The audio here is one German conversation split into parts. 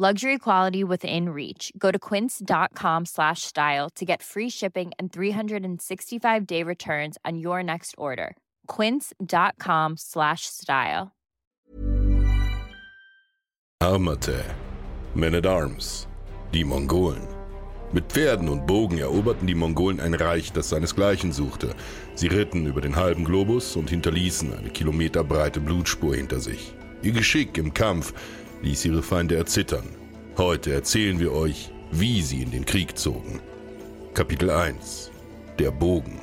Luxury quality within reach. Go to quince.com slash style to get free shipping and 365 day returns on your next order. Quince.com slash style. Armate, Men at Arms, die Mongolen. Mit Pferden und Bogen eroberten die Mongolen ein Reich, das seinesgleichen suchte. Sie ritten über den halben Globus und hinterließen eine kilometerbreite Blutspur hinter sich. Ihr Geschick im Kampf ließ ihre Feinde erzittern. Heute erzählen wir euch, wie sie in den Krieg zogen. Kapitel 1 Der Bogen.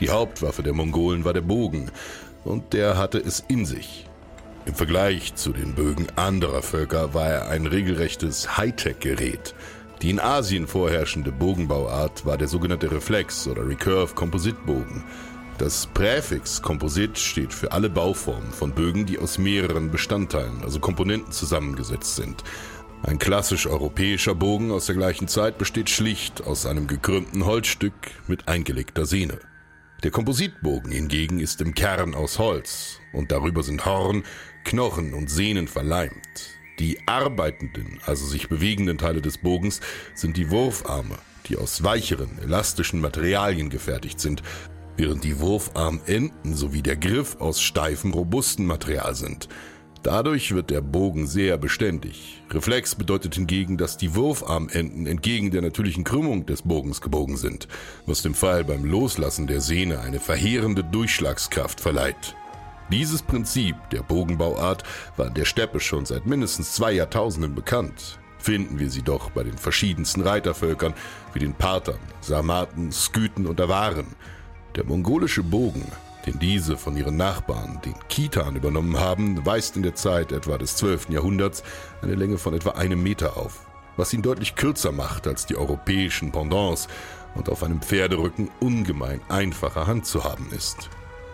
Die Hauptwaffe der Mongolen war der Bogen, und der hatte es in sich. Im Vergleich zu den Bögen anderer Völker war er ein regelrechtes Hightech-Gerät. Die in Asien vorherrschende Bogenbauart war der sogenannte Reflex- oder Recurve-Kompositbogen. Das Präfix Komposit steht für alle Bauformen von Bögen, die aus mehreren Bestandteilen, also Komponenten zusammengesetzt sind. Ein klassisch europäischer Bogen aus der gleichen Zeit besteht schlicht aus einem gekrümmten Holzstück mit eingelegter Sehne. Der Kompositbogen hingegen ist im Kern aus Holz und darüber sind Horn, Knochen und Sehnen verleimt. Die arbeitenden, also sich bewegenden Teile des Bogens sind die Wurfarme, die aus weicheren, elastischen Materialien gefertigt sind, während die Wurfarmenden sowie der Griff aus steifem, robusten Material sind. Dadurch wird der Bogen sehr beständig. Reflex bedeutet hingegen, dass die Wurfarmenden entgegen der natürlichen Krümmung des Bogens gebogen sind, was dem Pfeil beim Loslassen der Sehne eine verheerende Durchschlagskraft verleiht. Dieses Prinzip der Bogenbauart war in der Steppe schon seit mindestens zwei Jahrtausenden bekannt. Finden wir sie doch bei den verschiedensten Reitervölkern wie den Parthern, Sarmaten, Skythen und Awaren. Der mongolische Bogen, den diese von ihren Nachbarn, den Kitan, übernommen haben, weist in der Zeit etwa des 12. Jahrhunderts eine Länge von etwa einem Meter auf, was ihn deutlich kürzer macht als die europäischen Pendants und auf einem Pferderücken ungemein einfacher Hand zu haben ist.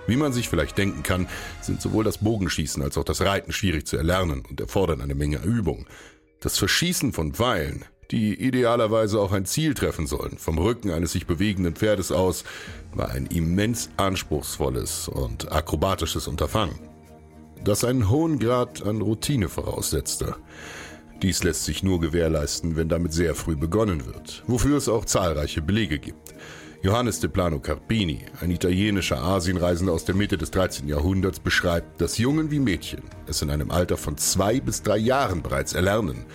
Wie man sich vielleicht denken kann, sind sowohl das Bogenschießen als auch das Reiten schwierig zu erlernen und erfordern eine Menge Übung. Das Verschießen von Pfeilen, die idealerweise auch ein Ziel treffen sollen, vom Rücken eines sich bewegenden Pferdes aus, war ein immens anspruchsvolles und akrobatisches Unterfangen, das einen hohen Grad an Routine voraussetzte. Dies lässt sich nur gewährleisten, wenn damit sehr früh begonnen wird, wofür es auch zahlreiche Belege gibt. Johannes de Plano Carpini, ein italienischer Asienreisender aus der Mitte des 13. Jahrhunderts, beschreibt, dass Jungen wie Mädchen es in einem Alter von zwei bis drei Jahren bereits erlernen.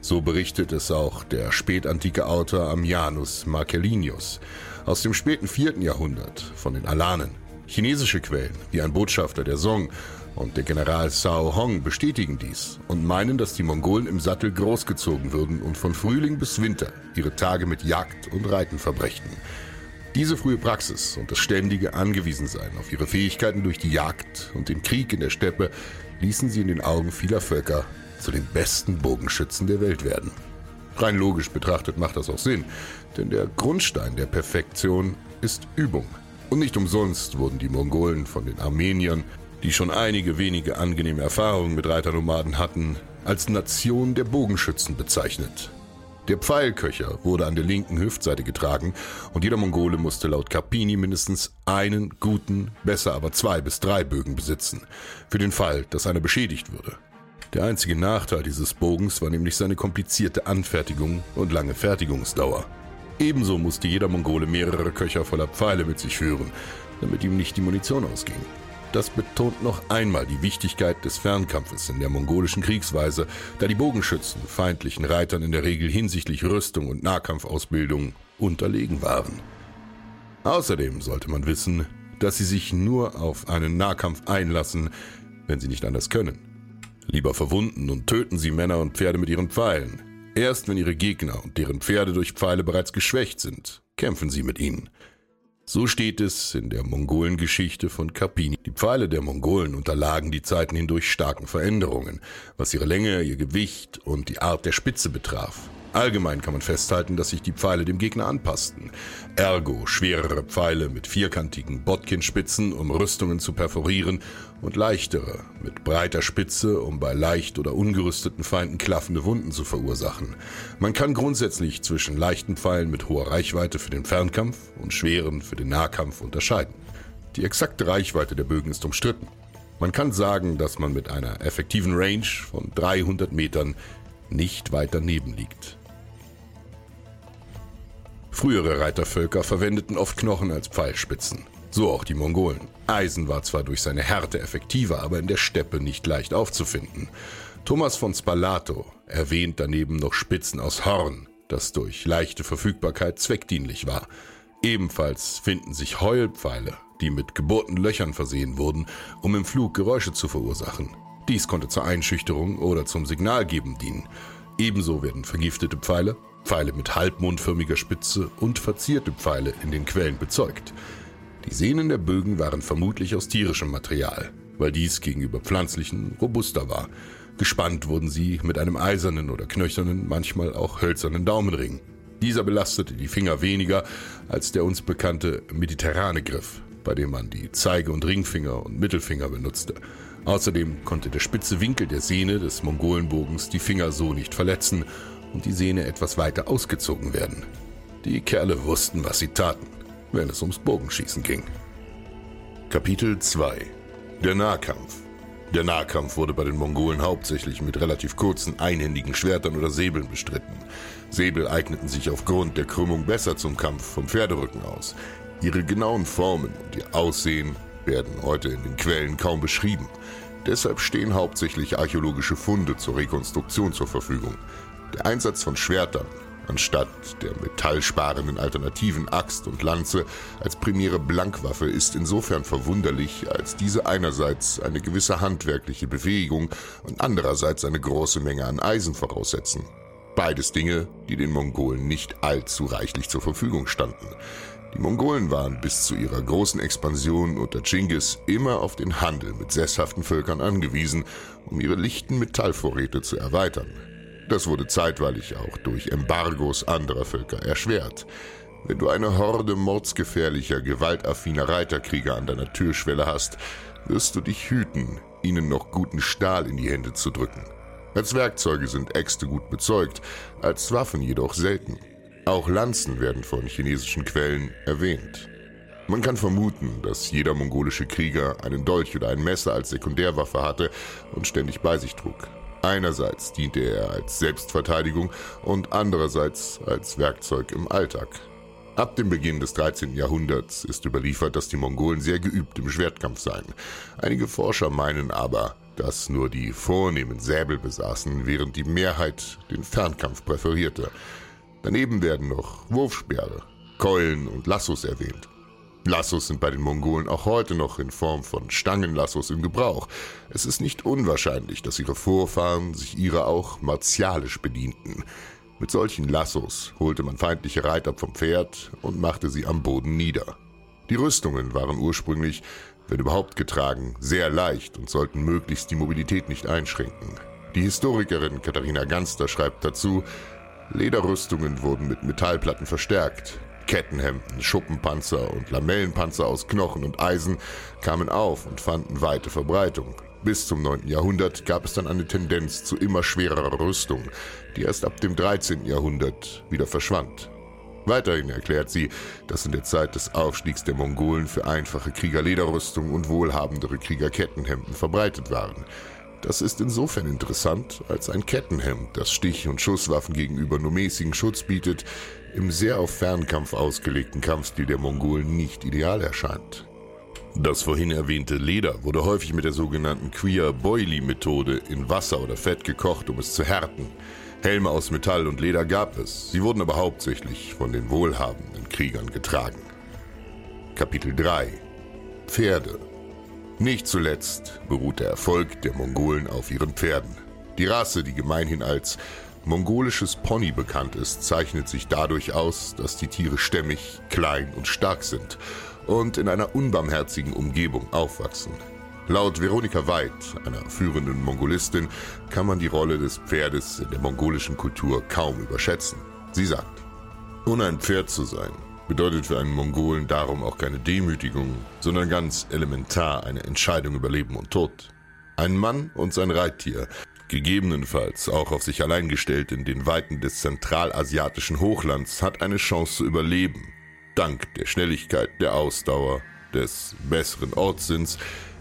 So berichtet es auch der spätantike Autor Ammianus Marcellinius aus dem späten 4. Jahrhundert von den Alanen. Chinesische Quellen, wie ein Botschafter der Song und der General Cao Hong bestätigen dies und meinen, dass die Mongolen im Sattel großgezogen würden und von Frühling bis Winter ihre Tage mit Jagd und Reiten verbrächten. Diese frühe Praxis und das ständige Angewiesensein auf ihre Fähigkeiten durch die Jagd und den Krieg in der Steppe ließen sie in den Augen vieler Völker zu den besten Bogenschützen der Welt werden. Rein logisch betrachtet macht das auch Sinn, denn der Grundstein der Perfektion ist Übung. Und nicht umsonst wurden die Mongolen von den Armeniern, die schon einige wenige angenehme Erfahrungen mit Reiternomaden hatten, als Nation der Bogenschützen bezeichnet. Der Pfeilköcher wurde an der linken Hüftseite getragen und jeder Mongole musste laut Carpini mindestens einen guten, besser aber zwei bis drei Bögen besitzen, für den Fall, dass einer beschädigt würde. Der einzige Nachteil dieses Bogens war nämlich seine komplizierte Anfertigung und lange Fertigungsdauer. Ebenso musste jeder Mongole mehrere Köcher voller Pfeile mit sich führen, damit ihm nicht die Munition ausging. Das betont noch einmal die Wichtigkeit des Fernkampfes in der mongolischen Kriegsweise, da die Bogenschützen feindlichen Reitern in der Regel hinsichtlich Rüstung und Nahkampfausbildung unterlegen waren. Außerdem sollte man wissen, dass sie sich nur auf einen Nahkampf einlassen, wenn sie nicht anders können. Lieber verwunden und töten sie Männer und Pferde mit ihren Pfeilen. Erst wenn ihre Gegner und deren Pferde durch Pfeile bereits geschwächt sind, kämpfen sie mit ihnen. So steht es in der Mongolengeschichte von Carpini. Die Pfeile der Mongolen unterlagen die Zeiten hindurch starken Veränderungen, was ihre Länge, ihr Gewicht und die Art der Spitze betraf. Allgemein kann man festhalten, dass sich die Pfeile dem Gegner anpassten. Ergo schwerere Pfeile mit vierkantigen Botkinspitzen, um Rüstungen zu perforieren, und leichtere mit breiter Spitze, um bei leicht oder ungerüsteten Feinden klaffende Wunden zu verursachen. Man kann grundsätzlich zwischen leichten Pfeilen mit hoher Reichweite für den Fernkampf und schweren für den Nahkampf unterscheiden. Die exakte Reichweite der Bögen ist umstritten. Man kann sagen, dass man mit einer effektiven Range von 300 Metern nicht weit daneben liegt. Frühere Reitervölker verwendeten oft Knochen als Pfeilspitzen. So auch die Mongolen. Eisen war zwar durch seine Härte effektiver, aber in der Steppe nicht leicht aufzufinden. Thomas von Spalato erwähnt daneben noch Spitzen aus Horn, das durch leichte Verfügbarkeit zweckdienlich war. Ebenfalls finden sich Heulpfeile, die mit gebohrten Löchern versehen wurden, um im Flug Geräusche zu verursachen. Dies konnte zur Einschüchterung oder zum Signalgeben dienen. Ebenso werden vergiftete Pfeile, Pfeile mit halbmondförmiger Spitze und verzierte Pfeile in den Quellen bezeugt. Die Sehnen der Bögen waren vermutlich aus tierischem Material, weil dies gegenüber pflanzlichen robuster war. Gespannt wurden sie mit einem eisernen oder knöchernen, manchmal auch hölzernen Daumenring. Dieser belastete die Finger weniger als der uns bekannte mediterrane Griff, bei dem man die Zeige- und Ringfinger und Mittelfinger benutzte. Außerdem konnte der spitze Winkel der Sehne des Mongolenbogens die Finger so nicht verletzen und die Sehne etwas weiter ausgezogen werden. Die Kerle wussten, was sie taten, wenn es ums Bogenschießen ging. Kapitel 2 Der Nahkampf Der Nahkampf wurde bei den Mongolen hauptsächlich mit relativ kurzen, einhändigen Schwertern oder Säbeln bestritten. Säbel eigneten sich aufgrund der Krümmung besser zum Kampf vom Pferderücken aus. Ihre genauen Formen und ihr Aussehen werden heute in den Quellen kaum beschrieben. Deshalb stehen hauptsächlich archäologische Funde zur Rekonstruktion zur Verfügung. Der Einsatz von Schwertern anstatt der metallsparenden Alternativen Axt und Lanze als primäre Blankwaffe ist insofern verwunderlich, als diese einerseits eine gewisse handwerkliche Befähigung und andererseits eine große Menge an Eisen voraussetzen. Beides Dinge, die den Mongolen nicht allzu reichlich zur Verfügung standen. Die Mongolen waren bis zu ihrer großen Expansion unter Chinggis immer auf den Handel mit sesshaften Völkern angewiesen, um ihre lichten Metallvorräte zu erweitern. Das wurde zeitweilig auch durch Embargos anderer Völker erschwert. Wenn du eine Horde mordsgefährlicher, gewaltaffiner Reiterkrieger an deiner Türschwelle hast, wirst du dich hüten, ihnen noch guten Stahl in die Hände zu drücken. Als Werkzeuge sind Äxte gut bezeugt, als Waffen jedoch selten. Auch Lanzen werden von chinesischen Quellen erwähnt. Man kann vermuten, dass jeder mongolische Krieger einen Dolch oder ein Messer als Sekundärwaffe hatte und ständig bei sich trug. Einerseits diente er als Selbstverteidigung und andererseits als Werkzeug im Alltag. Ab dem Beginn des 13. Jahrhunderts ist überliefert, dass die Mongolen sehr geübt im Schwertkampf seien. Einige Forscher meinen aber, dass nur die Vornehmen Säbel besaßen, während die Mehrheit den Fernkampf präferierte. Daneben werden noch Wurfsperre, Keulen und Lassos erwähnt. Lassos sind bei den Mongolen auch heute noch in Form von Stangenlassos im Gebrauch. Es ist nicht unwahrscheinlich, dass ihre Vorfahren sich ihrer auch martialisch bedienten. Mit solchen Lassos holte man feindliche Reiter vom Pferd und machte sie am Boden nieder. Die Rüstungen waren ursprünglich, wenn überhaupt getragen, sehr leicht und sollten möglichst die Mobilität nicht einschränken. Die Historikerin Katharina Ganster schreibt dazu, Lederrüstungen wurden mit Metallplatten verstärkt. Kettenhemden, Schuppenpanzer und Lamellenpanzer aus Knochen und Eisen kamen auf und fanden weite Verbreitung. Bis zum 9. Jahrhundert gab es dann eine Tendenz zu immer schwererer Rüstung, die erst ab dem 13. Jahrhundert wieder verschwand. Weiterhin erklärt sie, dass in der Zeit des Aufstiegs der Mongolen für einfache Krieger Lederrüstung und wohlhabendere Krieger Kettenhemden verbreitet waren. Das ist insofern interessant, als ein Kettenhemd, das Stich- und Schusswaffen gegenüber nur mäßigen Schutz bietet, im sehr auf Fernkampf ausgelegten Kampfstil der Mongolen nicht ideal erscheint. Das vorhin erwähnte Leder wurde häufig mit der sogenannten Queer Boilie Methode in Wasser oder Fett gekocht, um es zu härten. Helme aus Metall und Leder gab es, sie wurden aber hauptsächlich von den wohlhabenden Kriegern getragen. Kapitel 3 Pferde Nicht zuletzt beruht der Erfolg der Mongolen auf ihren Pferden. Die Rasse, die gemeinhin als mongolisches Pony bekannt ist, zeichnet sich dadurch aus, dass die Tiere stämmig, klein und stark sind und in einer unbarmherzigen Umgebung aufwachsen. Laut Veronika Weid, einer führenden Mongolistin, kann man die Rolle des Pferdes in der mongolischen Kultur kaum überschätzen. Sie sagt, ohne ein Pferd zu sein, bedeutet für einen Mongolen darum auch keine Demütigung, sondern ganz elementar eine Entscheidung über Leben und Tod. Ein Mann und sein Reittier, gegebenenfalls auch auf sich allein gestellt in den Weiten des zentralasiatischen Hochlands, hat eine Chance zu überleben. Dank der Schnelligkeit, der Ausdauer, des besseren Ortssinns,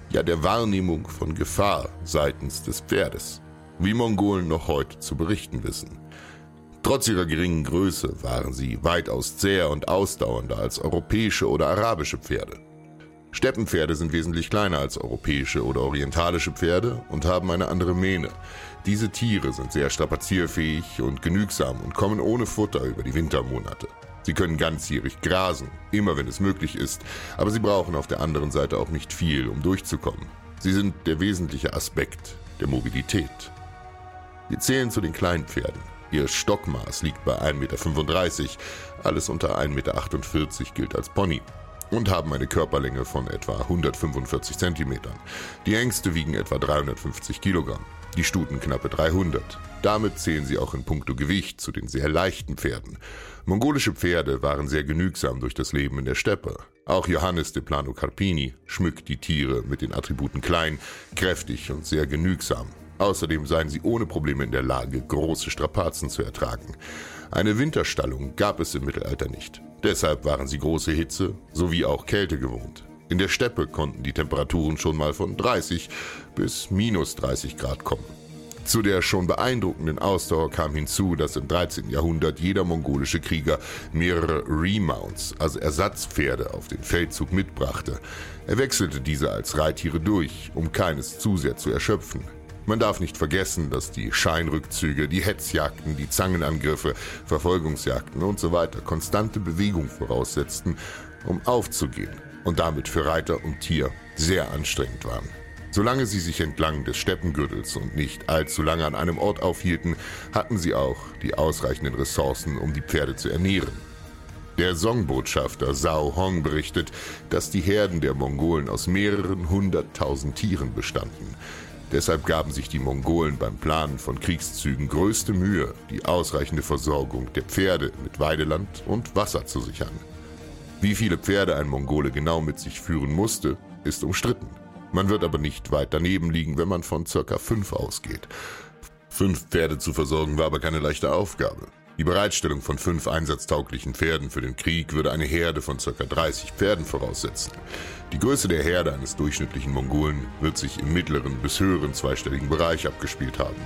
ja der Wahrnehmung von Gefahr seitens des Pferdes, wie Mongolen noch heute zu berichten wissen. Trotz ihrer geringen Größe waren sie weitaus zäher und ausdauernder als europäische oder arabische Pferde. Steppenpferde sind wesentlich kleiner als europäische oder orientalische Pferde und haben eine andere Mähne. Diese Tiere sind sehr strapazierfähig und genügsam und kommen ohne Futter über die Wintermonate. Sie können ganzjährig grasen, immer wenn es möglich ist, aber sie brauchen auf der anderen Seite auch nicht viel, um durchzukommen. Sie sind der wesentliche Aspekt der Mobilität. Wir zählen zu den Kleinpferden. Ihr Stockmaß liegt bei 1,35 Meter, alles unter 1,48 Meter gilt als Pony und haben eine Körperlänge von etwa 145 Zentimetern. Die Ängste wiegen etwa 350 Kilogramm, die Stuten knappe 300. Damit zählen sie auch in puncto Gewicht zu den sehr leichten Pferden. Mongolische Pferde waren sehr genügsam durch das Leben in der Steppe. Auch Johannes de Plano Carpini schmückt die Tiere mit den Attributen klein, kräftig und sehr genügsam. Außerdem seien sie ohne Probleme in der Lage, große Strapazen zu ertragen. Eine Winterstallung gab es im Mittelalter nicht. Deshalb waren sie große Hitze sowie auch Kälte gewohnt. In der Steppe konnten die Temperaturen schon mal von 30 bis minus 30 Grad kommen. Zu der schon beeindruckenden Ausdauer kam hinzu, dass im 13. Jahrhundert jeder mongolische Krieger mehrere Remounts, also Ersatzpferde, auf den Feldzug mitbrachte. Er wechselte diese als Reittiere durch, um keines zu sehr zu erschöpfen. Man darf nicht vergessen, dass die Scheinrückzüge, die Hetzjagden, die Zangenangriffe, Verfolgungsjagden und so weiter konstante Bewegung voraussetzten, um aufzugehen und damit für Reiter und Tier sehr anstrengend waren. Solange sie sich entlang des Steppengürtels und nicht allzu lange an einem Ort aufhielten, hatten sie auch die ausreichenden Ressourcen, um die Pferde zu ernähren. Der Songbotschafter Sao Hong berichtet, dass die Herden der Mongolen aus mehreren hunderttausend Tieren bestanden. Deshalb gaben sich die Mongolen beim Planen von Kriegszügen größte Mühe, die ausreichende Versorgung der Pferde mit Weideland und Wasser zu sichern. Wie viele Pferde ein Mongole genau mit sich führen musste, ist umstritten. Man wird aber nicht weit daneben liegen, wenn man von circa fünf ausgeht. Fünf Pferde zu versorgen war aber keine leichte Aufgabe. Die Bereitstellung von fünf einsatztauglichen Pferden für den Krieg würde eine Herde von ca. 30 Pferden voraussetzen. Die Größe der Herde eines durchschnittlichen Mongolen wird sich im mittleren bis höheren zweistelligen Bereich abgespielt haben.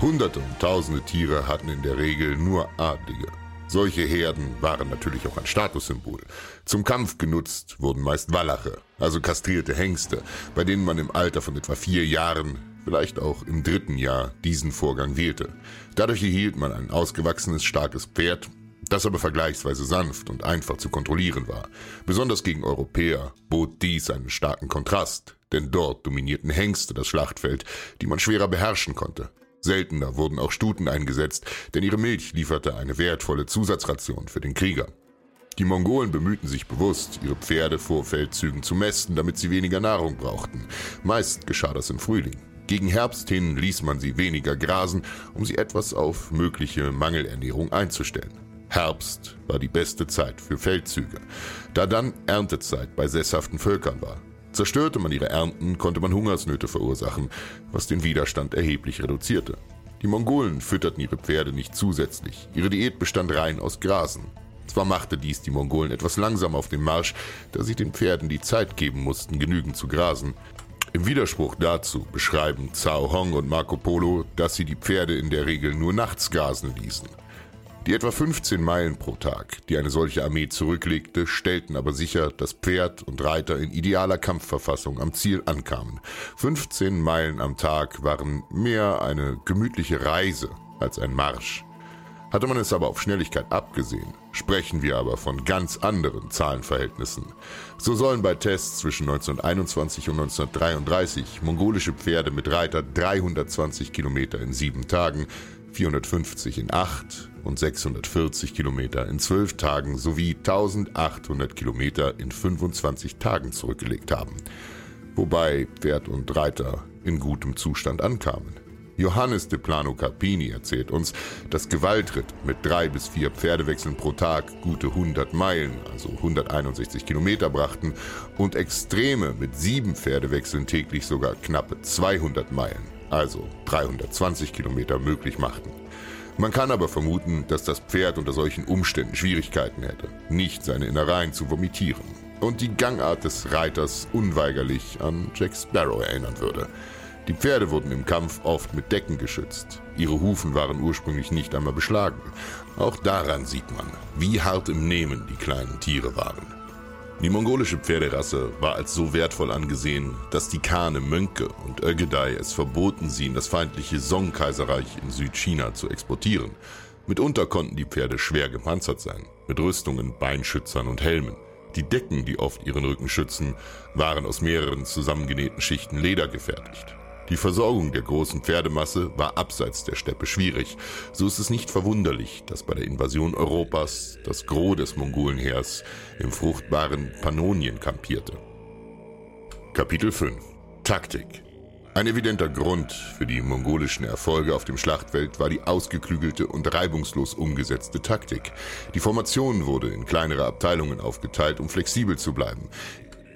Hunderte und tausende Tiere hatten in der Regel nur Adlige. Solche Herden waren natürlich auch ein Statussymbol. Zum Kampf genutzt wurden meist Wallache, also kastrierte Hengste, bei denen man im Alter von etwa vier Jahren vielleicht auch im dritten Jahr diesen Vorgang wählte. Dadurch erhielt man ein ausgewachsenes, starkes Pferd, das aber vergleichsweise sanft und einfach zu kontrollieren war. Besonders gegen Europäer bot dies einen starken Kontrast, denn dort dominierten Hengste das Schlachtfeld, die man schwerer beherrschen konnte. Seltener wurden auch Stuten eingesetzt, denn ihre Milch lieferte eine wertvolle Zusatzration für den Krieger. Die Mongolen bemühten sich bewusst, ihre Pferde vor Feldzügen zu mästen, damit sie weniger Nahrung brauchten. Meist geschah das im Frühling. Gegen Herbst hin ließ man sie weniger grasen, um sie etwas auf mögliche Mangelernährung einzustellen. Herbst war die beste Zeit für Feldzüge, da dann Erntezeit bei sesshaften Völkern war. Zerstörte man ihre Ernten, konnte man Hungersnöte verursachen, was den Widerstand erheblich reduzierte. Die Mongolen fütterten ihre Pferde nicht zusätzlich. Ihre Diät bestand rein aus Grasen. Zwar machte dies die Mongolen etwas langsam auf dem Marsch, da sie den Pferden die Zeit geben mussten, genügend zu grasen. Im Widerspruch dazu beschreiben Zhao Hong und Marco Polo, dass sie die Pferde in der Regel nur nachts grasen ließen. Die etwa 15 Meilen pro Tag, die eine solche Armee zurücklegte, stellten aber sicher, dass Pferd und Reiter in idealer Kampfverfassung am Ziel ankamen. 15 Meilen am Tag waren mehr eine gemütliche Reise als ein Marsch. Hatte man es aber auf Schnelligkeit abgesehen, sprechen wir aber von ganz anderen Zahlenverhältnissen. So sollen bei Tests zwischen 1921 und 1933 mongolische Pferde mit Reiter 320 Kilometer in sieben Tagen, 450 in acht und 640 Kilometer in zwölf Tagen sowie 1800 Kilometer in 25 Tagen zurückgelegt haben, wobei Pferd und Reiter in gutem Zustand ankamen. Johannes de Plano Carpini erzählt uns, dass Gewaltritt mit drei bis vier Pferdewechseln pro Tag gute 100 Meilen, also 161 Kilometer brachten und Extreme mit sieben Pferdewechseln täglich sogar knappe 200 Meilen, also 320 Kilometer möglich machten. Man kann aber vermuten, dass das Pferd unter solchen Umständen Schwierigkeiten hätte, nicht seine Innereien zu vomitieren und die Gangart des Reiters unweigerlich an Jack Sparrow erinnern würde. Die Pferde wurden im Kampf oft mit Decken geschützt. Ihre Hufen waren ursprünglich nicht einmal beschlagen. Auch daran sieht man, wie hart im Nehmen die kleinen Tiere waren. Die mongolische Pferderasse war als so wertvoll angesehen, dass die Kane, Mönke und Ögedei es verboten, sie in das feindliche Song-Kaiserreich in Südchina zu exportieren. Mitunter konnten die Pferde schwer gepanzert sein, mit Rüstungen, Beinschützern und Helmen. Die Decken, die oft ihren Rücken schützen, waren aus mehreren zusammengenähten Schichten Leder gefertigt. Die Versorgung der großen Pferdemasse war abseits der Steppe schwierig. So ist es nicht verwunderlich, dass bei der Invasion Europas das Gros des Mongolenheers im fruchtbaren Pannonien kampierte. Kapitel 5 Taktik ein evidenter Grund für die mongolischen Erfolge auf dem Schlachtfeld war die ausgeklügelte und reibungslos umgesetzte Taktik. Die Formation wurde in kleinere Abteilungen aufgeteilt, um flexibel zu bleiben.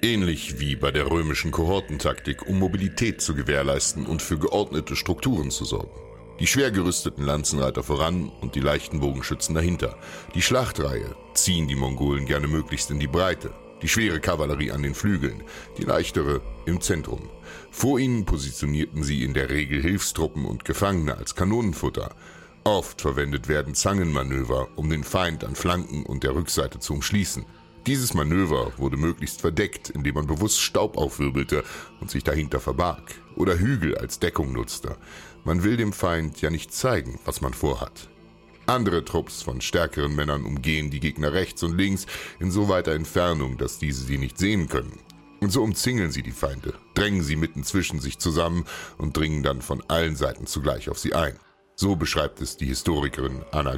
Ähnlich wie bei der römischen Kohortentaktik, um Mobilität zu gewährleisten und für geordnete Strukturen zu sorgen. Die schwer gerüsteten Lanzenreiter voran und die leichten Bogenschützen dahinter. Die Schlachtreihe ziehen die Mongolen gerne möglichst in die Breite. Die schwere Kavallerie an den Flügeln, die leichtere im Zentrum. Vor ihnen positionierten sie in der Regel Hilfstruppen und Gefangene als Kanonenfutter. Oft verwendet werden Zangenmanöver, um den Feind an Flanken und der Rückseite zu umschließen. Dieses Manöver wurde möglichst verdeckt, indem man bewusst Staub aufwirbelte und sich dahinter verbarg oder Hügel als Deckung nutzte. Man will dem Feind ja nicht zeigen, was man vorhat. Andere Trupps von stärkeren Männern umgehen die Gegner rechts und links in so weiter Entfernung, dass diese sie nicht sehen können. Und so umzingeln sie die Feinde, drängen sie mitten zwischen sich zusammen und dringen dann von allen Seiten zugleich auf sie ein. So beschreibt es die Historikerin Anna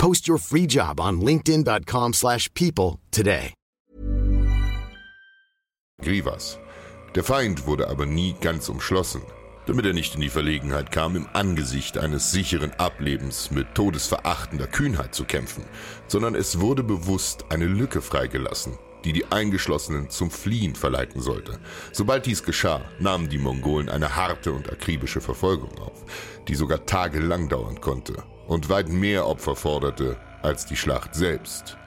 Post your free job on linkedin.com/people slash people today. Grivas. Der Feind wurde aber nie ganz umschlossen, damit er nicht in die Verlegenheit kam, im Angesicht eines sicheren Ablebens mit todesverachtender Kühnheit zu kämpfen, sondern es wurde bewusst eine Lücke freigelassen, die die Eingeschlossenen zum Fliehen verleiten sollte. Sobald dies geschah, nahmen die Mongolen eine harte und akribische Verfolgung auf, die sogar tagelang dauern konnte und weit mehr Opfer forderte als die Schlacht selbst.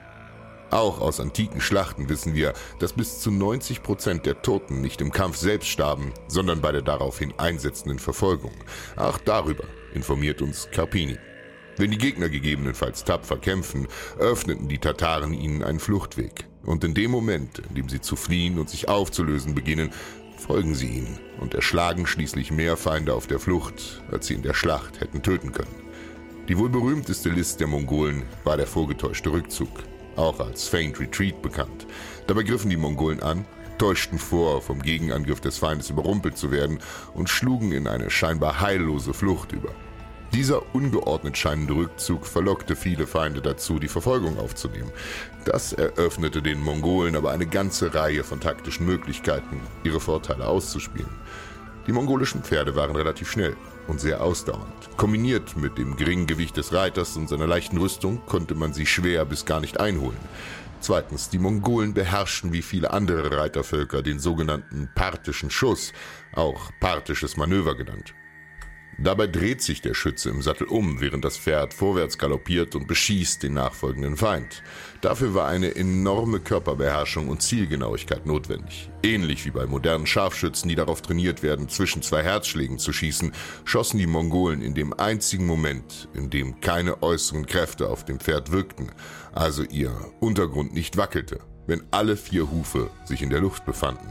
Auch aus antiken Schlachten wissen wir, dass bis zu 90 Prozent der Toten nicht im Kampf selbst starben, sondern bei der daraufhin einsetzenden Verfolgung. Auch darüber informiert uns Carpini. Wenn die Gegner gegebenenfalls tapfer kämpfen, öffneten die Tataren ihnen einen Fluchtweg. Und in dem Moment, in dem sie zu fliehen und sich aufzulösen beginnen, folgen sie ihnen und erschlagen schließlich mehr Feinde auf der Flucht, als sie in der Schlacht hätten töten können. Die wohl berühmteste List der Mongolen war der vorgetäuschte Rückzug, auch als Faint Retreat bekannt. Dabei griffen die Mongolen an, täuschten vor, vom Gegenangriff des Feindes überrumpelt zu werden und schlugen in eine scheinbar heillose Flucht über. Dieser ungeordnet scheinende Rückzug verlockte viele Feinde dazu, die Verfolgung aufzunehmen. Das eröffnete den Mongolen aber eine ganze Reihe von taktischen Möglichkeiten, ihre Vorteile auszuspielen. Die mongolischen Pferde waren relativ schnell und sehr ausdauernd. Kombiniert mit dem geringen Gewicht des Reiters und seiner leichten Rüstung konnte man sie schwer bis gar nicht einholen. Zweitens, die Mongolen beherrschten wie viele andere Reitervölker den sogenannten parthischen Schuss, auch parthisches Manöver genannt. Dabei dreht sich der Schütze im Sattel um, während das Pferd vorwärts galoppiert und beschießt den nachfolgenden Feind. Dafür war eine enorme Körperbeherrschung und Zielgenauigkeit notwendig. Ähnlich wie bei modernen Scharfschützen, die darauf trainiert werden, zwischen zwei Herzschlägen zu schießen, schossen die Mongolen in dem einzigen Moment, in dem keine äußeren Kräfte auf dem Pferd wirkten, also ihr Untergrund nicht wackelte, wenn alle vier Hufe sich in der Luft befanden.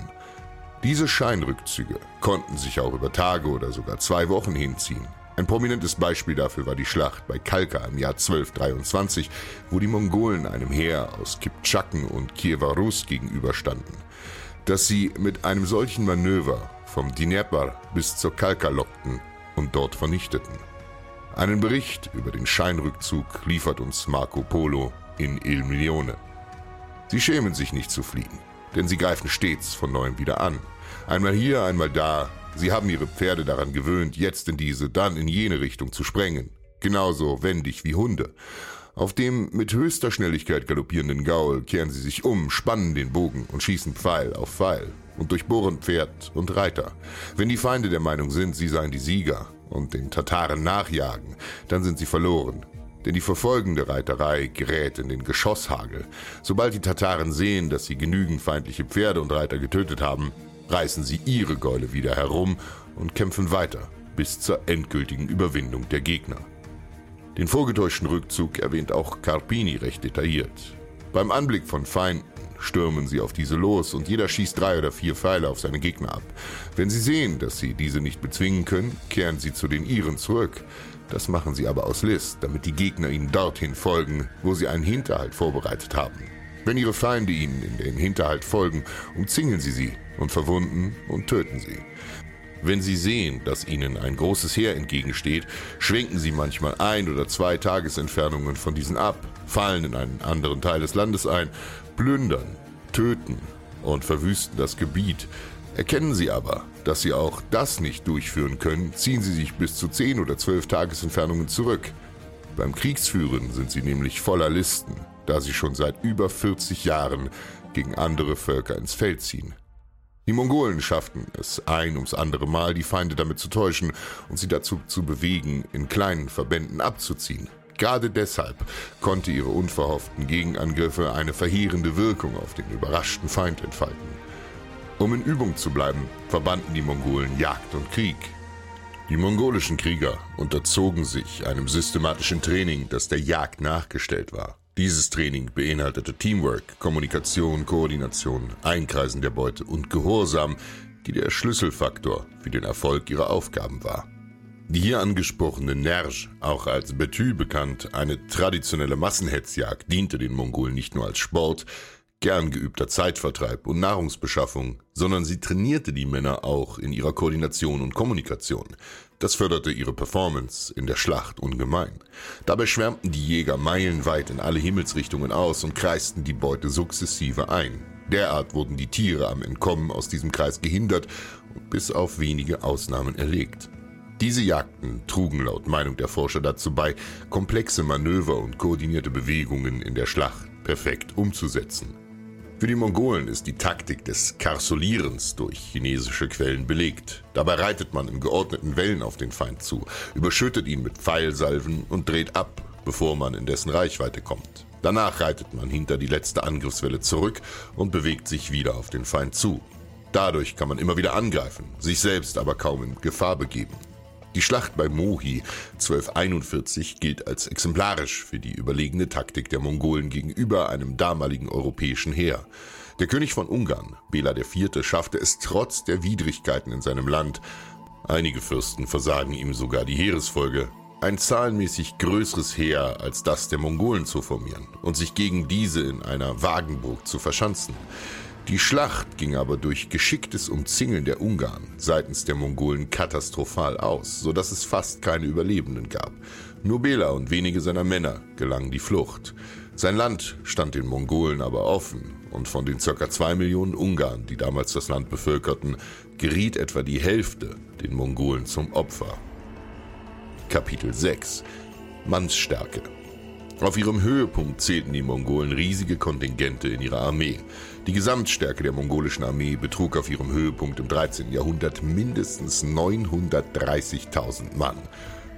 Diese Scheinrückzüge konnten sich auch über Tage oder sogar zwei Wochen hinziehen. Ein prominentes Beispiel dafür war die Schlacht bei Kalka im Jahr 1223, wo die Mongolen einem Heer aus Kipchaken und Kiewer Rus gegenüberstanden. Dass sie mit einem solchen Manöver vom Dnepr bis zur Kalka lockten und dort vernichteten. Einen Bericht über den Scheinrückzug liefert uns Marco Polo in Il Milione. Sie schämen sich nicht zu fliehen, denn sie greifen stets von neuem wieder an. Einmal hier, einmal da. Sie haben ihre Pferde daran gewöhnt, jetzt in diese, dann in jene Richtung zu sprengen. Genauso wendig wie Hunde. Auf dem mit höchster Schnelligkeit galoppierenden Gaul kehren sie sich um, spannen den Bogen und schießen Pfeil auf Pfeil und durchbohren Pferd und Reiter. Wenn die Feinde der Meinung sind, sie seien die Sieger und den Tataren nachjagen, dann sind sie verloren. Denn die verfolgende Reiterei gerät in den Geschosshagel. Sobald die Tataren sehen, dass sie genügend feindliche Pferde und Reiter getötet haben, reißen sie ihre Gäule wieder herum und kämpfen weiter bis zur endgültigen Überwindung der Gegner. Den vorgetäuschten Rückzug erwähnt auch Carpini recht detailliert. Beim Anblick von Feinden stürmen sie auf diese los und jeder schießt drei oder vier Pfeile auf seine Gegner ab. Wenn sie sehen, dass sie diese nicht bezwingen können, kehren sie zu den ihren zurück. Das machen sie aber aus List, damit die Gegner ihnen dorthin folgen, wo sie einen Hinterhalt vorbereitet haben. Wenn ihre Feinde ihnen in den Hinterhalt folgen, umzingeln sie sie und verwunden und töten sie. Wenn sie sehen, dass ihnen ein großes Heer entgegensteht, schwenken sie manchmal ein oder zwei Tagesentfernungen von diesen ab, fallen in einen anderen Teil des Landes ein, plündern, töten und verwüsten das Gebiet. Erkennen sie aber, dass sie auch das nicht durchführen können, ziehen sie sich bis zu zehn oder zwölf Tagesentfernungen zurück. Beim Kriegsführen sind sie nämlich voller Listen, da sie schon seit über 40 Jahren gegen andere Völker ins Feld ziehen. Die Mongolen schafften es ein ums andere Mal, die Feinde damit zu täuschen und sie dazu zu bewegen, in kleinen Verbänden abzuziehen. Gerade deshalb konnte ihre unverhofften Gegenangriffe eine verheerende Wirkung auf den überraschten Feind entfalten. Um in Übung zu bleiben, verbanden die Mongolen Jagd und Krieg. Die mongolischen Krieger unterzogen sich einem systematischen Training, das der Jagd nachgestellt war. Dieses Training beinhaltete Teamwork, Kommunikation, Koordination, Einkreisen der Beute und Gehorsam, die der Schlüsselfaktor für den Erfolg ihrer Aufgaben war. Die hier angesprochene Nerj, auch als Betü bekannt, eine traditionelle Massenhetzjagd, diente den Mongolen nicht nur als Sport, gern geübter Zeitvertreib und Nahrungsbeschaffung, sondern sie trainierte die Männer auch in ihrer Koordination und Kommunikation. Das förderte ihre Performance in der Schlacht ungemein. Dabei schwärmten die Jäger meilenweit in alle Himmelsrichtungen aus und kreisten die Beute sukzessive ein. Derart wurden die Tiere am Entkommen aus diesem Kreis gehindert und bis auf wenige Ausnahmen erlegt. Diese Jagden trugen laut Meinung der Forscher dazu bei, komplexe Manöver und koordinierte Bewegungen in der Schlacht perfekt umzusetzen. Für die Mongolen ist die Taktik des Karsolierens durch chinesische Quellen belegt. Dabei reitet man in geordneten Wellen auf den Feind zu, überschüttet ihn mit Pfeilsalven und dreht ab, bevor man in dessen Reichweite kommt. Danach reitet man hinter die letzte Angriffswelle zurück und bewegt sich wieder auf den Feind zu. Dadurch kann man immer wieder angreifen, sich selbst aber kaum in Gefahr begeben. Die Schlacht bei Mohi 1241 gilt als exemplarisch für die überlegene Taktik der Mongolen gegenüber einem damaligen europäischen Heer. Der König von Ungarn, Bela IV., schaffte es trotz der Widrigkeiten in seinem Land, einige Fürsten versagen ihm sogar die Heeresfolge, ein zahlenmäßig größeres Heer als das der Mongolen zu formieren und sich gegen diese in einer Wagenburg zu verschanzen. Die Schlacht ging aber durch geschicktes Umzingeln der Ungarn seitens der Mongolen katastrophal aus, so dass es fast keine Überlebenden gab. Nur Bela und wenige seiner Männer gelangen die Flucht. Sein Land stand den Mongolen aber offen und von den ca. zwei Millionen Ungarn, die damals das Land bevölkerten, geriet etwa die Hälfte den Mongolen zum Opfer. Kapitel 6 Mannsstärke auf ihrem Höhepunkt zählten die Mongolen riesige Kontingente in ihrer Armee. Die Gesamtstärke der mongolischen Armee betrug auf ihrem Höhepunkt im 13. Jahrhundert mindestens 930.000 Mann.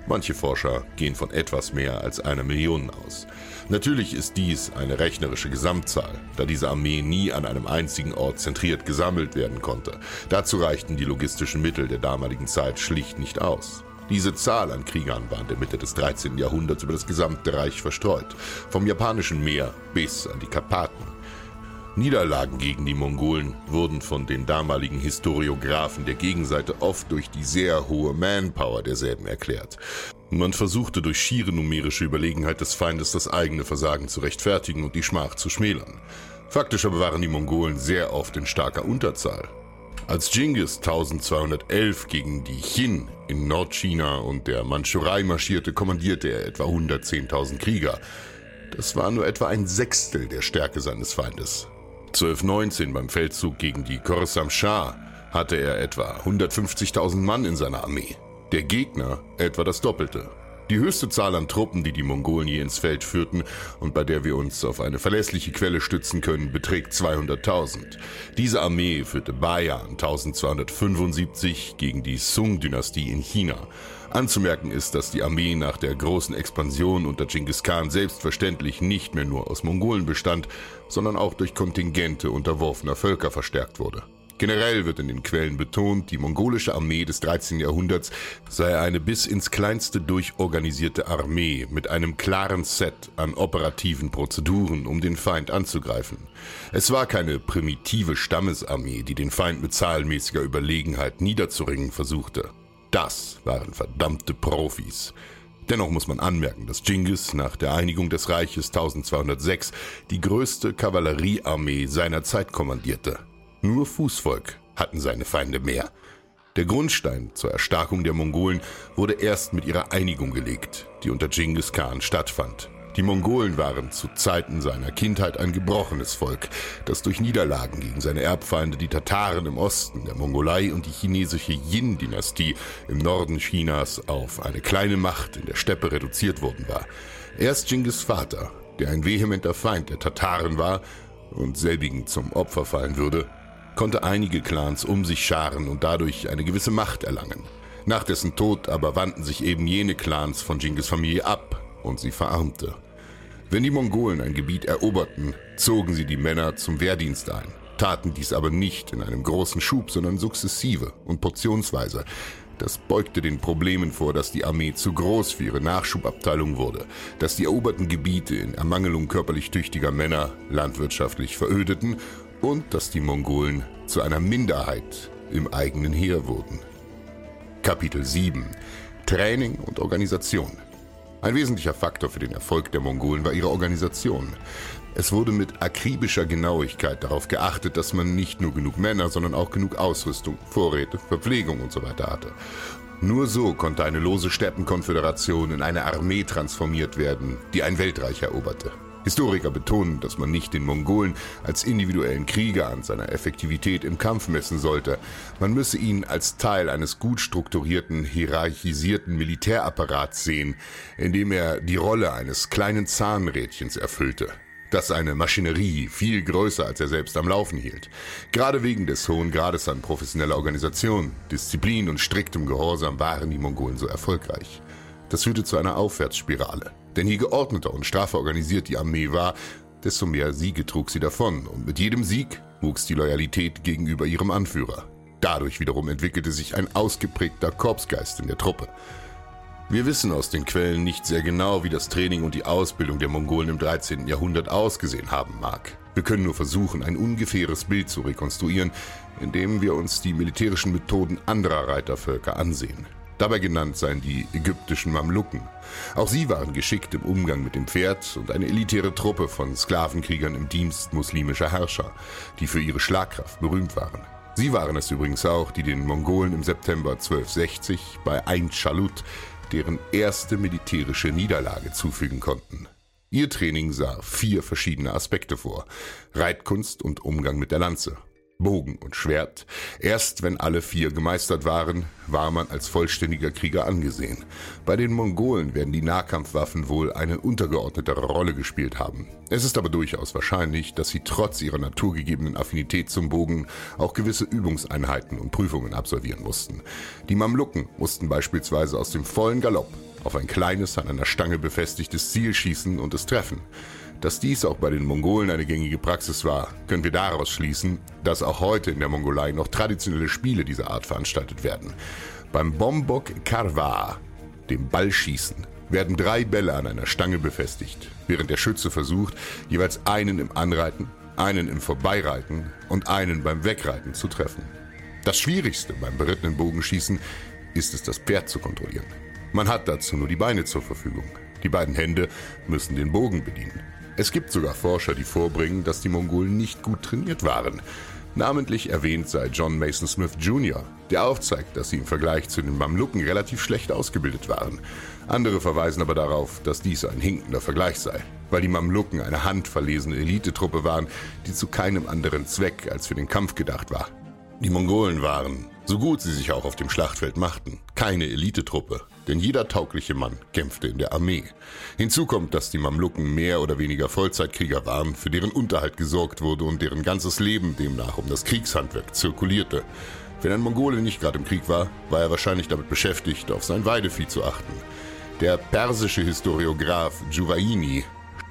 Manche Forscher gehen von etwas mehr als einer Million aus. Natürlich ist dies eine rechnerische Gesamtzahl, da diese Armee nie an einem einzigen Ort zentriert gesammelt werden konnte. Dazu reichten die logistischen Mittel der damaligen Zeit schlicht nicht aus. Diese Zahl an Kriegern war in der Mitte des 13. Jahrhunderts über das gesamte Reich verstreut, vom japanischen Meer bis an die Karpaten. Niederlagen gegen die Mongolen wurden von den damaligen Historiographen der Gegenseite oft durch die sehr hohe Manpower derselben erklärt. Man versuchte durch schiere numerische Überlegenheit des Feindes das eigene Versagen zu rechtfertigen und die Schmach zu schmälern. Faktisch aber waren die Mongolen sehr oft in starker Unterzahl. Als Genghis 1211 gegen die Qin in Nordchina und der Mandschurei marschierte, kommandierte er etwa 110.000 Krieger. Das war nur etwa ein Sechstel der Stärke seines Feindes. 1219 beim Feldzug gegen die Khorasan Shah hatte er etwa 150.000 Mann in seiner Armee. Der Gegner etwa das Doppelte. Die höchste Zahl an Truppen, die die Mongolen je ins Feld führten und bei der wir uns auf eine verlässliche Quelle stützen können, beträgt 200.000. Diese Armee führte Bayan 1275 gegen die Sung-Dynastie in China. Anzumerken ist, dass die Armee nach der großen Expansion unter Genghis Khan selbstverständlich nicht mehr nur aus Mongolen bestand, sondern auch durch Kontingente unterworfener Völker verstärkt wurde. Generell wird in den Quellen betont, die mongolische Armee des 13. Jahrhunderts sei eine bis ins Kleinste durchorganisierte Armee mit einem klaren Set an operativen Prozeduren, um den Feind anzugreifen. Es war keine primitive Stammesarmee, die den Feind mit zahlenmäßiger Überlegenheit niederzuringen versuchte. Das waren verdammte Profis. Dennoch muss man anmerken, dass Genghis nach der Einigung des Reiches 1206 die größte Kavalleriearmee seiner Zeit kommandierte. Nur Fußvolk hatten seine Feinde mehr. Der Grundstein zur Erstarkung der Mongolen wurde erst mit ihrer Einigung gelegt, die unter Genghis Khan stattfand. Die Mongolen waren zu Zeiten seiner Kindheit ein gebrochenes Volk, das durch Niederlagen gegen seine Erbfeinde die Tataren im Osten der Mongolei und die chinesische Yin-Dynastie im Norden Chinas auf eine kleine Macht in der Steppe reduziert worden war. Erst Genghis Vater, der ein vehementer Feind der Tataren war und selbigen zum Opfer fallen würde, konnte einige Clans um sich scharen und dadurch eine gewisse Macht erlangen. Nach dessen Tod aber wandten sich eben jene Clans von Genghis Familie ab und sie verarmte. Wenn die Mongolen ein Gebiet eroberten, zogen sie die Männer zum Wehrdienst ein, taten dies aber nicht in einem großen Schub, sondern sukzessive und portionsweise. Das beugte den Problemen vor, dass die Armee zu groß für ihre Nachschubabteilung wurde, dass die eroberten Gebiete in Ermangelung körperlich tüchtiger Männer landwirtschaftlich verödeten und dass die Mongolen zu einer Minderheit im eigenen Heer wurden. Kapitel 7 Training und Organisation Ein wesentlicher Faktor für den Erfolg der Mongolen war ihre Organisation. Es wurde mit akribischer Genauigkeit darauf geachtet, dass man nicht nur genug Männer, sondern auch genug Ausrüstung, Vorräte, Verpflegung usw. So hatte. Nur so konnte eine lose Steppenkonföderation in eine Armee transformiert werden, die ein Weltreich eroberte. Historiker betonen, dass man nicht den Mongolen als individuellen Krieger an seiner Effektivität im Kampf messen sollte. Man müsse ihn als Teil eines gut strukturierten, hierarchisierten Militärapparats sehen, in dem er die Rolle eines kleinen Zahnrädchens erfüllte das eine Maschinerie viel größer als er selbst am Laufen hielt. Gerade wegen des hohen Grades an professioneller Organisation, Disziplin und striktem Gehorsam waren die Mongolen so erfolgreich. Das führte zu einer Aufwärtsspirale. Denn je geordneter und straffer organisiert die Armee war, desto mehr Siege trug sie davon. Und mit jedem Sieg wuchs die Loyalität gegenüber ihrem Anführer. Dadurch wiederum entwickelte sich ein ausgeprägter Korpsgeist in der Truppe. Wir wissen aus den Quellen nicht sehr genau, wie das Training und die Ausbildung der Mongolen im 13. Jahrhundert ausgesehen haben mag. Wir können nur versuchen, ein ungefähres Bild zu rekonstruieren, indem wir uns die militärischen Methoden anderer Reitervölker ansehen. Dabei genannt seien die ägyptischen Mamluken. Auch sie waren geschickt im Umgang mit dem Pferd und eine elitäre Truppe von Sklavenkriegern im Dienst muslimischer Herrscher, die für ihre Schlagkraft berühmt waren. Sie waren es übrigens auch, die den Mongolen im September 1260 bei Ain Shalut deren erste militärische Niederlage zufügen konnten. Ihr Training sah vier verschiedene Aspekte vor. Reitkunst und Umgang mit der Lanze. Bogen und Schwert. Erst wenn alle vier gemeistert waren, war man als vollständiger Krieger angesehen. Bei den Mongolen werden die Nahkampfwaffen wohl eine untergeordnetere Rolle gespielt haben. Es ist aber durchaus wahrscheinlich, dass sie trotz ihrer naturgegebenen Affinität zum Bogen auch gewisse Übungseinheiten und Prüfungen absolvieren mussten. Die Mamluken mussten beispielsweise aus dem vollen Galopp auf ein kleines, an einer Stange befestigtes Ziel schießen und es treffen. Dass dies auch bei den Mongolen eine gängige Praxis war, können wir daraus schließen, dass auch heute in der Mongolei noch traditionelle Spiele dieser Art veranstaltet werden. Beim Bombok Karwa, dem Ballschießen, werden drei Bälle an einer Stange befestigt, während der Schütze versucht, jeweils einen im Anreiten, einen im Vorbeireiten und einen beim Wegreiten zu treffen. Das Schwierigste beim berittenen Bogenschießen ist es, das Pferd zu kontrollieren. Man hat dazu nur die Beine zur Verfügung. Die beiden Hände müssen den Bogen bedienen. Es gibt sogar Forscher, die vorbringen, dass die Mongolen nicht gut trainiert waren. Namentlich erwähnt sei John Mason Smith Jr., der aufzeigt, dass sie im Vergleich zu den Mamluken relativ schlecht ausgebildet waren. Andere verweisen aber darauf, dass dies ein hinkender Vergleich sei, weil die Mamluken eine handverlesene Elitetruppe waren, die zu keinem anderen Zweck als für den Kampf gedacht war. Die Mongolen waren, so gut sie sich auch auf dem Schlachtfeld machten, keine Elitetruppe, denn jeder taugliche Mann kämpfte in der Armee. Hinzu kommt, dass die Mamluken mehr oder weniger Vollzeitkrieger waren, für deren Unterhalt gesorgt wurde und deren ganzes Leben demnach um das Kriegshandwerk zirkulierte. Wenn ein Mongole nicht gerade im Krieg war, war er wahrscheinlich damit beschäftigt, auf sein Weidevieh zu achten. Der persische Historiograph Juvaini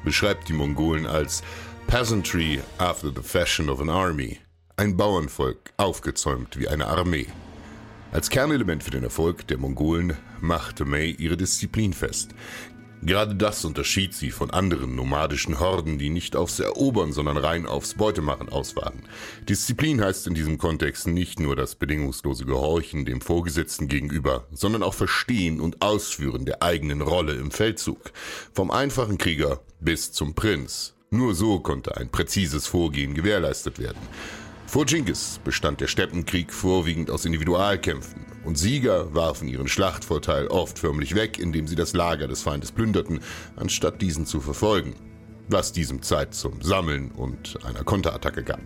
beschreibt die Mongolen als Peasantry after the fashion of an army, ein Bauernvolk aufgezäumt wie eine Armee. Als Kernelement für den Erfolg der Mongolen machte May ihre Disziplin fest. Gerade das unterschied sie von anderen nomadischen Horden, die nicht aufs Erobern, sondern rein aufs Beutemachen aus waren. Disziplin heißt in diesem Kontext nicht nur das bedingungslose Gehorchen dem Vorgesetzten gegenüber, sondern auch Verstehen und Ausführen der eigenen Rolle im Feldzug. Vom einfachen Krieger bis zum Prinz. Nur so konnte ein präzises Vorgehen gewährleistet werden. Vor Genghis bestand der Steppenkrieg vorwiegend aus Individualkämpfen und Sieger warfen ihren Schlachtvorteil oft förmlich weg, indem sie das Lager des Feindes plünderten, anstatt diesen zu verfolgen, was diesem Zeit zum Sammeln und einer Konterattacke gab.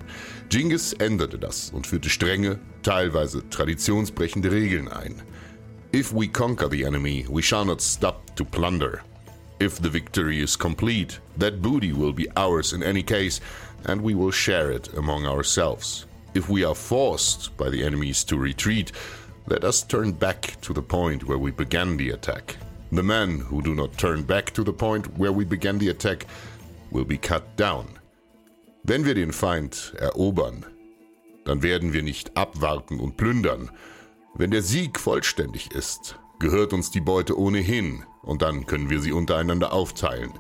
Genghis änderte das und führte strenge, teilweise traditionsbrechende Regeln ein. If we conquer the enemy, we shall not stop to plunder. If the victory is complete, that booty will be ours in any case, and we will share it among ourselves. If we are forced by the enemies to retreat, let us turn back to the point where we began the attack. The men who do not turn back to the point where we began the attack will be cut down. Wenn wir den Feind erobern, dann werden wir nicht abwarten und plündern. Wenn der Sieg vollständig ist, gehört uns die Beute ohnehin und dann können wir sie untereinander aufteilen.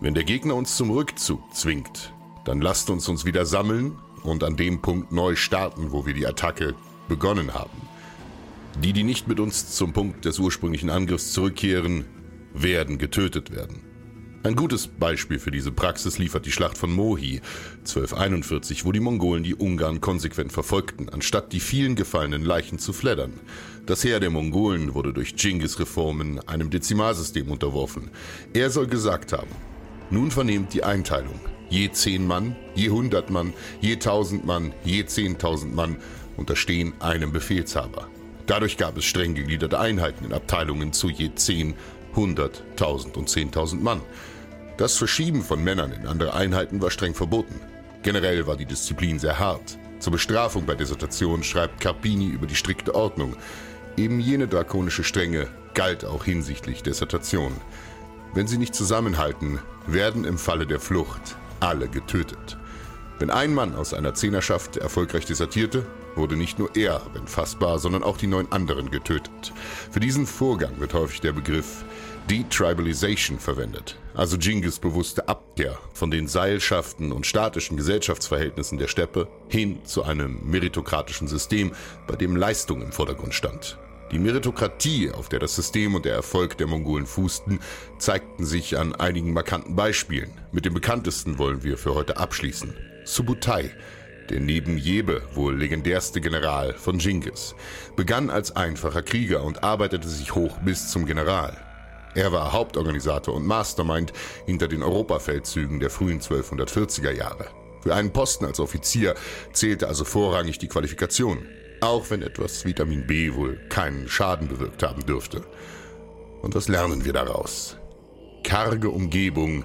Wenn der Gegner uns zum Rückzug zwingt, dann lasst uns uns wieder sammeln und an dem Punkt neu starten, wo wir die Attacke begonnen haben. Die, die nicht mit uns zum Punkt des ursprünglichen Angriffs zurückkehren, werden getötet werden. Ein gutes Beispiel für diese Praxis liefert die Schlacht von Mohi 1241, wo die Mongolen die Ungarn konsequent verfolgten, anstatt die vielen gefallenen Leichen zu fleddern. Das Heer der Mongolen wurde durch Genghis Reformen einem Dezimalsystem unterworfen. Er soll gesagt haben, nun vernehmt die Einteilung je zehn Mann, je hundert Mann, je tausend Mann, je zehntausend Mann unterstehen einem Befehlshaber. Dadurch gab es streng gegliederte Einheiten in Abteilungen zu je zehn, hundert, tausend und zehntausend Mann. Das Verschieben von Männern in andere Einheiten war streng verboten. Generell war die Disziplin sehr hart. Zur Bestrafung bei Desertation schreibt Carpini über die strikte Ordnung. Eben jene drakonische Strenge galt auch hinsichtlich Dissertation. Wenn sie nicht zusammenhalten, werden im Falle der Flucht alle getötet. Wenn ein Mann aus einer Zehnerschaft erfolgreich desertierte, wurde nicht nur er, wenn fassbar, sondern auch die neun anderen getötet. Für diesen Vorgang wird häufig der Begriff Detribalization verwendet, also Genghis bewusste Abkehr von den Seilschaften und statischen Gesellschaftsverhältnissen der Steppe hin zu einem meritokratischen System, bei dem Leistung im Vordergrund stand. Die Meritokratie, auf der das System und der Erfolg der Mongolen fußten, zeigten sich an einigen markanten Beispielen. Mit dem bekanntesten wollen wir für heute abschließen. Subutai, der neben Jebe wohl legendärste General von Genghis, begann als einfacher Krieger und arbeitete sich hoch bis zum General. Er war Hauptorganisator und Mastermind hinter den Europafeldzügen der frühen 1240er Jahre. Für einen Posten als Offizier zählte also vorrangig die Qualifikation, auch wenn etwas Vitamin B wohl keinen Schaden bewirkt haben dürfte. Und was lernen wir daraus? Karge Umgebung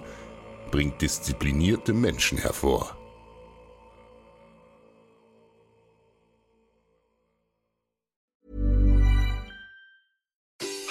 bringt disziplinierte Menschen hervor.